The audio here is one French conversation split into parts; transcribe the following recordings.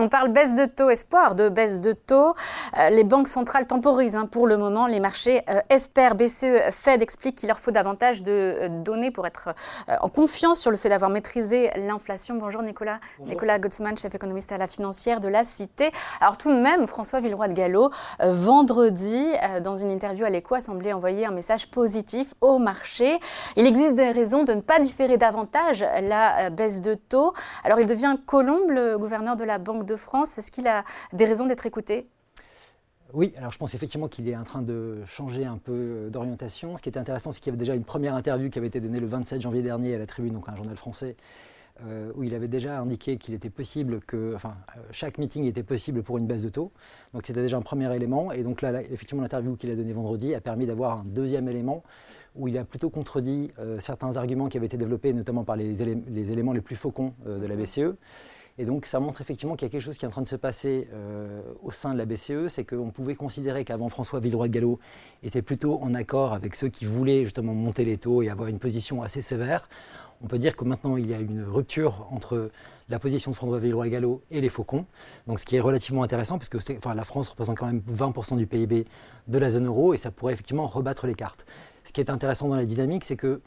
On parle baisse de taux, espoir de baisse de taux. Euh, les banques centrales temporisent hein, pour le moment. Les marchés euh, espèrent. BCE, Fed explique qu'il leur faut davantage de euh, données pour être en confiance sur le fait d'avoir maîtrisé l'inflation. Bonjour Nicolas. Nicolas Gottsman, chef économiste à la financière de la Cité. Alors tout de même, François Villeroy de Gallo, vendredi, dans une interview à l'écho, a semblé envoyer un message positif au marché. Il existe des raisons de ne pas différer davantage la baisse de taux. Alors il devient Colombe, le gouverneur de la Banque de France. Est-ce qu'il a des raisons d'être écouté? Oui, alors je pense effectivement qu'il est en train de changer un peu euh, d'orientation. Ce qui était intéressant, c'est qu'il y avait déjà une première interview qui avait été donnée le 27 janvier dernier à la Tribune, donc un journal français, euh, où il avait déjà indiqué qu'il était possible que, enfin, euh, chaque meeting était possible pour une baisse de taux. Donc c'était déjà un premier élément. Et donc là, effectivement, l'interview qu'il a donnée vendredi a permis d'avoir un deuxième élément où il a plutôt contredit certains arguments qui avaient été développés, notamment par les, les éléments les plus faucons de la BCE. Et donc ça montre effectivement qu'il y a quelque chose qui est en train de se passer euh, au sein de la BCE, c'est qu'on pouvait considérer qu'avant François Villeroy de Gallo était plutôt en accord avec ceux qui voulaient justement monter les taux et avoir une position assez sévère. On peut dire que maintenant il y a une rupture entre la position de François Villeroy Gallo et les faucons, donc ce qui est relativement intéressant parce que la France représente quand même 20% du PIB de la zone euro et ça pourrait effectivement rebattre les cartes. Ce qui est intéressant dans la dynamique, c'est que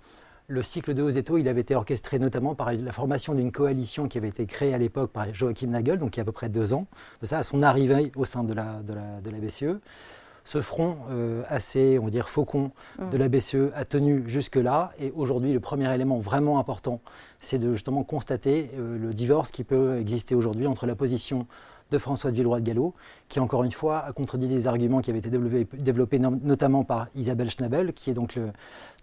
le cycle de hausse des taux, il avait été orchestré notamment par la formation d'une coalition qui avait été créée à l'époque par Joachim Nagel, donc il y a à peu près deux ans, de ça à son arrivée au sein de la, de la, BCE. Ce front euh, assez, on va dire, faucon de la BCE a tenu jusque-là. Et aujourd'hui, le premier élément vraiment important, c'est de justement constater euh, le divorce qui peut exister aujourd'hui entre la position de François de Villeroy de Gallo, qui encore une fois a contredit des arguments qui avaient été développés, notamment par Isabelle Schnabel, qui est donc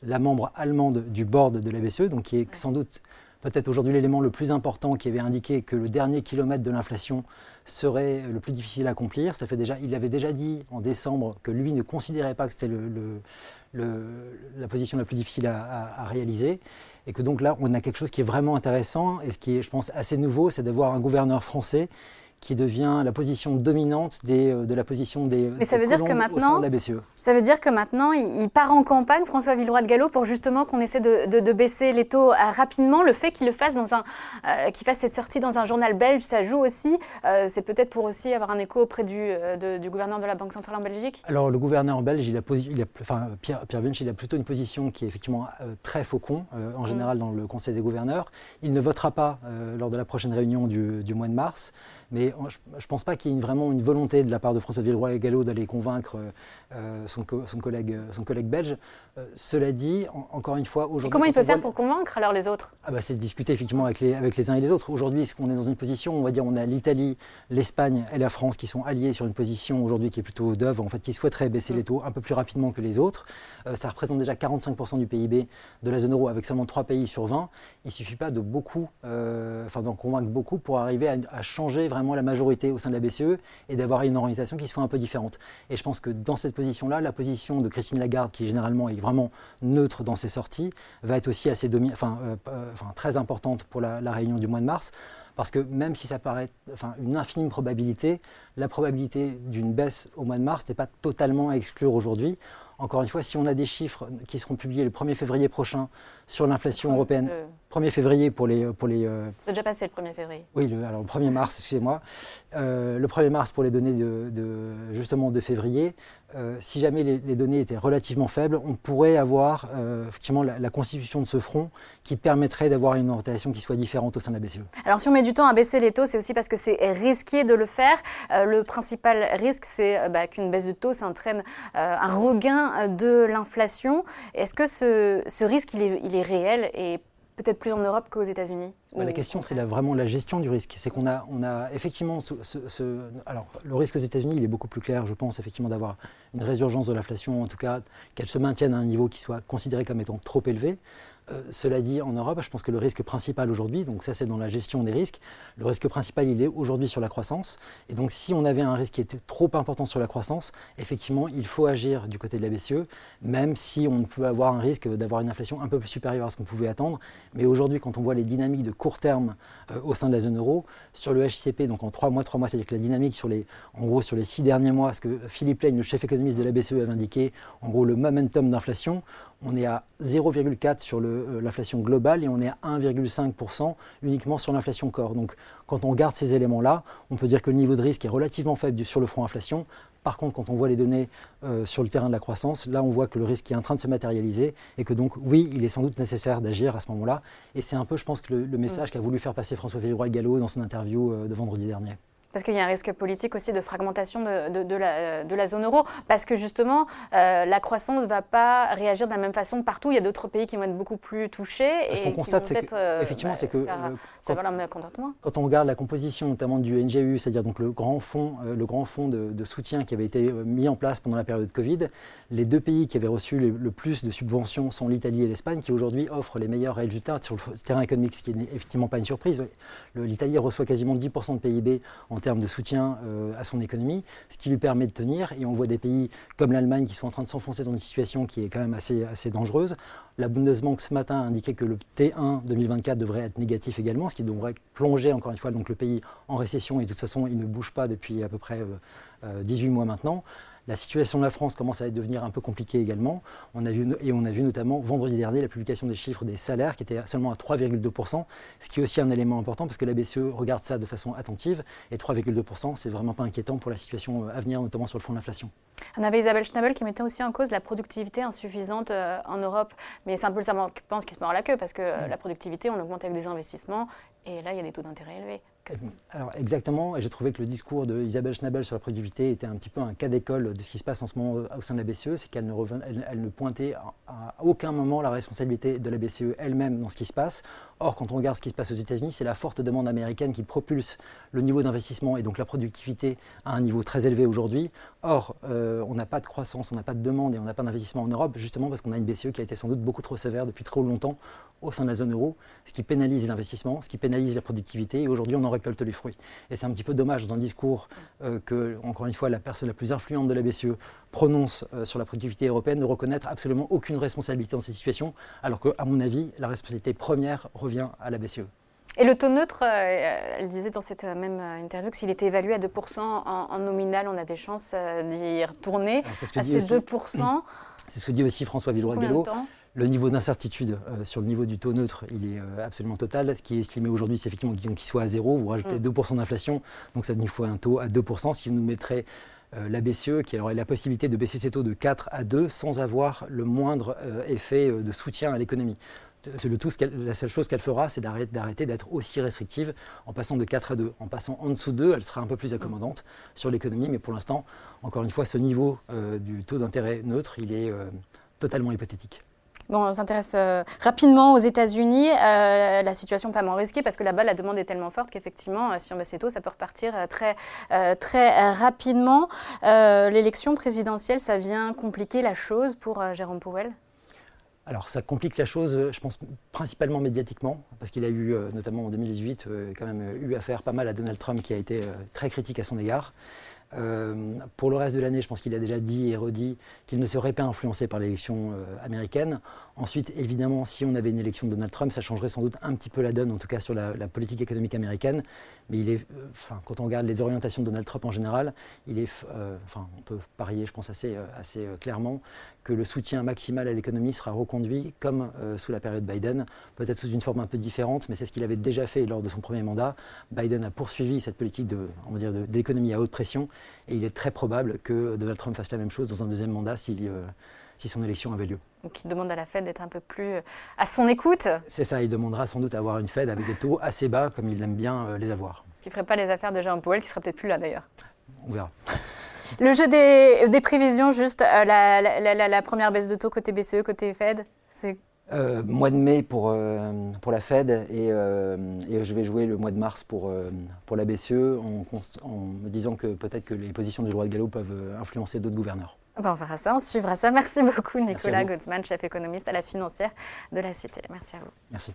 la membre allemande du board de la BCE, donc qui est sans doute peut-être aujourd'hui l'élément le plus important qui avait indiqué que le dernier kilomètre de l'inflation serait le plus difficile à accomplir. Ça fait il avait déjà dit en décembre que lui ne considérait pas que c'était la position la plus difficile à, à, réaliser. Et que donc là, on a quelque chose qui est vraiment intéressant et ce qui est, je pense, assez nouveau, c'est d'avoir un gouverneur français qui devient la position dominante des, euh, de la position des, Mais ça veut dire que maintenant, de la BCE. Ça veut dire que maintenant, il, part en campagne, François Villeroy de Gallo, pour justement qu'on essaie de, de, baisser les taux euh, rapidement. Le fait qu'il le fasse dans un, euh, qu'il fasse cette sortie dans un journal belge, ça joue aussi. c'est peut-être pour aussi avoir un écho auprès du, du, gouverneur de la Banque centrale en Belgique. Alors le gouverneur belge, il a, il a enfin, Pierre, Pierre il a plutôt une position qui est effectivement très faucon en mm. général dans le Conseil des gouverneurs. Il ne votera pas lors de la prochaine réunion du, du mois de mars. Mais je ne pense pas qu'il y ait vraiment une volonté de la part de François Villeroy et Gallo d'aller convaincre euh, son, collègue, son collègue belge. Euh, cela dit, encore une fois, aujourd'hui. Comment il peut faire pour convaincre alors les autres? Ah bah, C'est de discuter effectivement avec les, avec les uns et les autres. Aujourd'hui, qu'on est dans une position, on va dire, on a l'Italie, l'Espagne et la France qui sont alliés sur une position aujourd'hui qui est plutôt d'œuvre, en fait, qui souhaiteraient baisser les taux un peu plus rapidement que les autres? Euh, ça représente déjà 45% du PIB de la zone euro avec seulement 3 pays sur 20. Il ne suffit pas de beaucoup, enfin d'en convaincre beaucoup pour arriver à, à changer vraiment la majorité au sein de la BCE et d'avoir une orientation qui soit un peu différente. Et je pense que dans cette position-là, la position de Christine Lagarde, qui généralement est vraiment neutre dans ses sorties, va être aussi assez enfin, euh, euh, enfin, très importante pour la, la réunion du mois de mars parce que même si ça paraît enfin, une infime probabilité, la probabilité d'une baisse au mois de mars n'est pas totalement à exclure aujourd'hui. Encore une fois, si on a des chiffres qui seront publiés le 1er février prochain sur l'inflation européenne, 1er février pour les... Pour les euh, C'est déjà passé le 1er février. Oui, le, alors le 1er mars, excusez-moi. Euh, le 1er mars pour les données de, justement de février. Euh, si jamais les, données étaient relativement faibles, on pourrait avoir effectivement la, constitution de ce front qui permettrait d'avoir une orientation qui soit différente au sein de la BCE. Alors si on met du temps à baisser les taux, c'est aussi parce que c'est risqué de le faire. le principal risque, c'est bah, qu'une baisse de taux, ça entraîne un regain de l'inflation. Est-ce que ce, ce risque, il est, il est réel et peut-être plus en Europe qu'aux États-Unis bah, La question, c'est vraiment la gestion du risque. C'est qu'on a, on a effectivement ce, alors le risque aux États-Unis, il est beaucoup plus clair, je pense effectivement d'avoir une résurgence de l'inflation, en tout cas qu'elle se maintienne à un niveau qui soit considéré comme étant trop élevé. Euh, cela dit, en Europe, je pense que le risque principal aujourd'hui, donc ça c'est dans la gestion des risques, le risque principal il est aujourd'hui sur la croissance. Et donc si on avait un risque qui était trop important sur la croissance, effectivement il faut agir du côté de la BCE, même si on peut avoir un risque d'avoir une inflation un peu plus supérieure à ce qu'on pouvait attendre. Mais aujourd'hui, quand on voit les dynamiques de court terme euh, au sein de la zone euro, sur le HCP, donc en trois mois, trois mois, c'est-à-dire que la dynamique sur les, en gros sur les six derniers mois, ce que Philippe Lane, le chef économiste de la BCE, avait indiqué, en gros le momentum d'inflation, on est à 0,4 sur l'inflation globale et on est à 1,5% uniquement sur l'inflation corps. Donc quand on regarde ces éléments-là, on peut dire que le niveau de risque est relativement faible sur le front inflation. Par contre, quand on voit les données euh, sur le terrain de la croissance, là, on voit que le risque est en train de se matérialiser et que donc, oui, il est sans doute nécessaire d'agir à ce moment-là. Et c'est un peu, je pense, que le, message mm. qu'a voulu faire passer François Villeroy-Gallo dans son interview euh, de vendredi dernier. Parce qu'il y a un risque politique aussi de fragmentation de, de, la, de la, zone euro. Parce que justement, euh, la croissance ne va pas réagir de la même façon partout. Il y a d'autres pays qui vont être beaucoup plus touchés. Ce qu'on constate, c'est que, euh, effectivement, bah, c'est que euh, quand, quand on regarde la composition notamment du NGU, c'est-à-dire donc le grand fonds, le grand fonds de, soutien qui avait été mis en place pendant la période Covid, les deux pays qui avaient reçu le, plus de subventions sont l'Italie et l'Espagne, qui aujourd'hui offrent les meilleurs résultats sur le terrain économique, ce qui n'est effectivement pas une surprise. L'Italie reçoit quasiment 10% de PIB en en termes de soutien euh, à son économie, ce qui lui permet de tenir. Et on voit des pays comme l'Allemagne qui sont en train de s'enfoncer dans une situation qui est quand même assez, assez dangereuse. La Bundesbank ce matin a indiqué que le T1 2024 devrait être négatif également, ce qui devrait plonger encore une fois donc, le pays en récession. Et de toute façon, il ne bouge pas depuis à peu près 18 euh, euh, mois maintenant. La situation de la France commence à devenir un peu compliquée également. On a vu, et on a vu notamment vendredi dernier la publication des chiffres des salaires qui étaient seulement à 3,2%, ce qui est aussi un élément important parce que la BCE regarde ça de façon attentive. Et 3,2%, c'est vraiment pas inquiétant pour la situation à venir, notamment sur le fond de l'inflation. On avait Isabelle Schnabel qui mettait aussi en cause la productivité insuffisante euh, en Europe. Mais c'est un peu le savant qui se mord la queue parce que euh, la productivité, on l'augmente avec des investissements et là, il y a des taux d'intérêt élevés. Alors exactement, et j'ai trouvé que le discours d'Isabelle Schnabel sur la productivité était un petit peu un cas d'école de ce qui se passe en ce moment au sein de la BCE, c'est qu'elle ne, elle, ne pointait à, aucun moment la responsabilité de la BCE elle-même dans ce qui se passe. Or, quand on regarde ce qui se passe aux États-Unis, c'est la forte demande américaine qui propulse le niveau d'investissement et donc la productivité à un niveau très élevé aujourd'hui. Or, euh, on n'a pas de croissance, on n'a pas de demande et on n'a pas d'investissement en Europe, justement parce qu'on a une BCE qui a été sans doute beaucoup trop sévère depuis trop longtemps au sein de la zone euro, ce qui pénalise l'investissement, ce qui pénalise la productivité, et aujourd'hui on en récolte les fruits. Et c'est un petit peu dommage dans un discours euh, que, encore une fois, la personne la plus influente de la BCE prononce euh, sur la productivité européenne de reconnaître absolument aucune responsabilité dans cette situation, alors qu'à mon avis, la responsabilité première revient à la BCE. Et le taux neutre, euh, elle disait dans cette même interview que s'il était évalué à 2% en, nominal, on a des chances d'y retourner à ces 2%. C'est ce que dit aussi François Villeroy-Gallo. Le niveau d'incertitude euh, sur le niveau du taux neutre, il est euh, absolument total. Ce qui est estimé aujourd'hui, c'est effectivement qu'il soit à zéro. Vous rajoutez 2% mm. d'inflation, donc ça nous faut un taux à 2%, ce qui nous mettrait euh, la BCE qui aurait la possibilité de baisser ses taux de 4 à 2 sans avoir le moindre effet de soutien à l'économie. Le tout, la seule chose qu'elle fera, c'est d'arrêter d'être aussi restrictive en passant de 4 à 2. En passant en dessous de 2, elle sera un peu plus accommodante sur l'économie, mais pour l'instant, encore une fois, ce niveau du taux d'intérêt neutre, il est totalement hypothétique. Bon, on s'intéresse euh, rapidement aux États-Unis. Euh, la situation pas moins risquée parce que là-bas, la demande est tellement forte qu'effectivement, euh, si on baisse les taux, ça peut repartir très, très rapidement. L'élection présidentielle, ça vient compliquer la chose pour Jérôme Powell? Alors ça complique la chose, je pense principalement médiatiquement, parce qu'il a eu, notamment en 2018, quand même eu affaire pas mal à Donald Trump qui a été très critique à son égard. Euh, pour le reste de l'année, je pense qu'il a déjà dit et redit qu'il ne serait pas influencé par l'élection euh, américaine. Ensuite, évidemment, si on avait une élection de Donald Trump, ça changerait sans doute un petit peu la donne, en tout cas sur la, politique économique américaine. Mais euh, quand on regarde les orientations de Donald Trump en général, on peut parier, je pense assez, assez clairement, que le soutien maximal à l'économie sera reconduit comme sous la période Biden, peut-être sous une forme un peu différente, mais c'est ce qu'il avait déjà fait lors de son premier mandat. Biden a poursuivi cette politique d'économie à haute pression et il est très probable que Donald Trump fasse la même chose dans un deuxième mandat si, euh, si son élection avait lieu. Donc il demande à la Fed d'être un peu plus euh, à son écoute C'est ça, il demandera sans doute à avoir une Fed avec des taux assez bas comme il aime bien euh, les avoir. Ce qui ne ferait pas les affaires de Jean Powell qui serait peut-être plus là d'ailleurs. On verra. Le jeu des, des prévisions, juste la, la, la, première baisse de taux côté BCE, côté Fed, c'est euh, mois de mai pour, euh, pour la Fed et, euh, et, je vais jouer le mois de mars pour, pour la BCE en, en, me disant que peut-être que les positions du droit de Gallo peuvent influencer d'autres gouverneurs. on verra ça, on suivra ça. Merci beaucoup Nicolas Guzman, chef économiste à la financière de la Cité. Merci à vous. Merci.